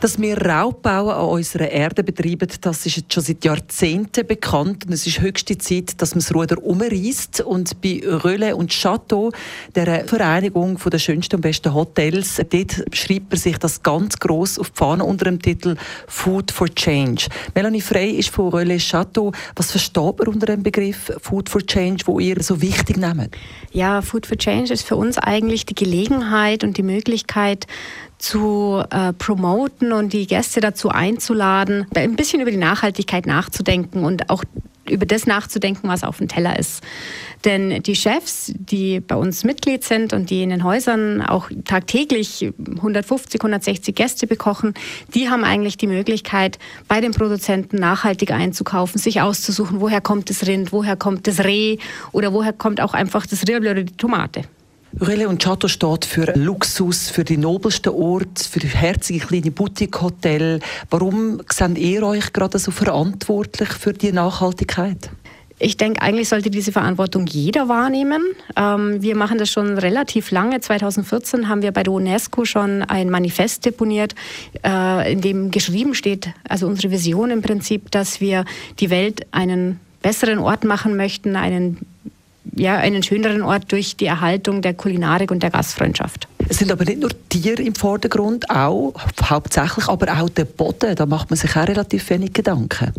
Dass wir Raubbau an unserer Erde betreiben, das ist jetzt schon seit Jahrzehnten bekannt. Und es ist höchste Zeit, dass man das Ruder umreißt. Und bei Röle und Chateau, der Vereinigung der schönsten und besten Hotels, dort schreibt man sich das ganz gross auf die Fahne unter dem Titel Food for Change. Melanie Frey ist von Röle Chateau. Was versteht man unter dem Begriff Food for Change, wo ihr so wichtig nehmt? Ja, Food for Change ist für uns eigentlich die Gelegenheit und die Möglichkeit, zu äh, promoten und die Gäste dazu einzuladen, ein bisschen über die Nachhaltigkeit nachzudenken und auch über das nachzudenken, was auf dem Teller ist. Denn die Chefs, die bei uns Mitglied sind und die in den Häusern auch tagtäglich 150, 160 Gäste bekochen, die haben eigentlich die Möglichkeit, bei den Produzenten nachhaltig einzukaufen, sich auszusuchen, woher kommt das Rind, woher kommt das Reh oder woher kommt auch einfach das Rührblö oder die Tomate. Rille und Chateau steht für Luxus, für die nobelsten Orte, für herzige kleine Boutique-Hotel. Warum seid ihr euch gerade so verantwortlich für die Nachhaltigkeit? Ich denke, eigentlich sollte diese Verantwortung jeder wahrnehmen. Ähm, wir machen das schon relativ lange. 2014 haben wir bei der UNESCO schon ein Manifest deponiert, äh, in dem geschrieben steht, also unsere Vision im Prinzip, dass wir die Welt einen besseren Ort machen möchten, einen ja, einen schöneren Ort durch die Erhaltung der Kulinarik und der Gastfreundschaft. Es sind aber nicht nur Tiere im Vordergrund, auch hauptsächlich, aber auch der Boden. Da macht man sich auch relativ wenig Gedanken.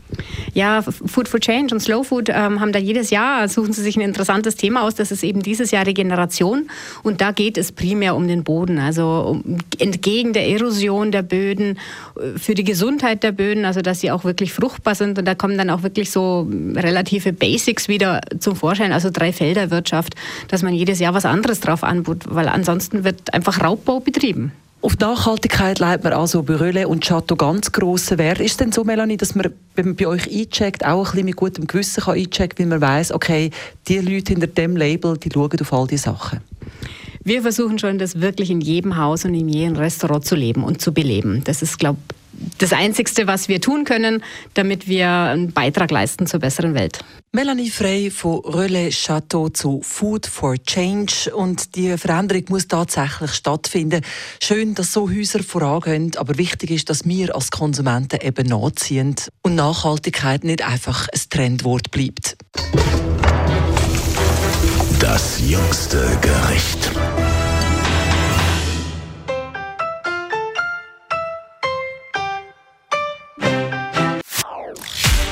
Ja, Food for Change und Slow Food ähm, haben da jedes Jahr, suchen sie sich ein interessantes Thema aus. Das ist eben dieses Jahr Regeneration. Und da geht es primär um den Boden. Also um, entgegen der Erosion der Böden, äh, für die Gesundheit der Böden, also dass sie auch wirklich fruchtbar sind. Und da kommen dann auch wirklich so relative Basics wieder zum Vorschein, also drei Felderwirtschaft, dass man jedes Jahr was anderes drauf anbot, weil ansonsten wird einfach Raubbau betrieben. Auf Nachhaltigkeit leitet man also bei Röle und Chateau ganz grossen Wert. Ist es denn so, Melanie, dass man, wenn man bei euch eincheckt, auch ein bisschen mit gutem Gewissen kann einchecken, weil man weiß, okay, die Leute hinter dem Label, die schauen auf all diese Sachen? Wir versuchen schon, das wirklich in jedem Haus und in jedem Restaurant zu leben und zu beleben. Das ist, glaube ich, das Einzige, was wir tun können, damit wir einen Beitrag leisten zur besseren Welt. Melanie Frey von Relais Chateau zu Food for Change. Und die Veränderung muss tatsächlich stattfinden. Schön, dass so Häuser vorangehen, aber wichtig ist, dass wir als Konsumenten eben nachziehen und Nachhaltigkeit nicht einfach ein Trendwort bleibt. Das jüngste Gericht.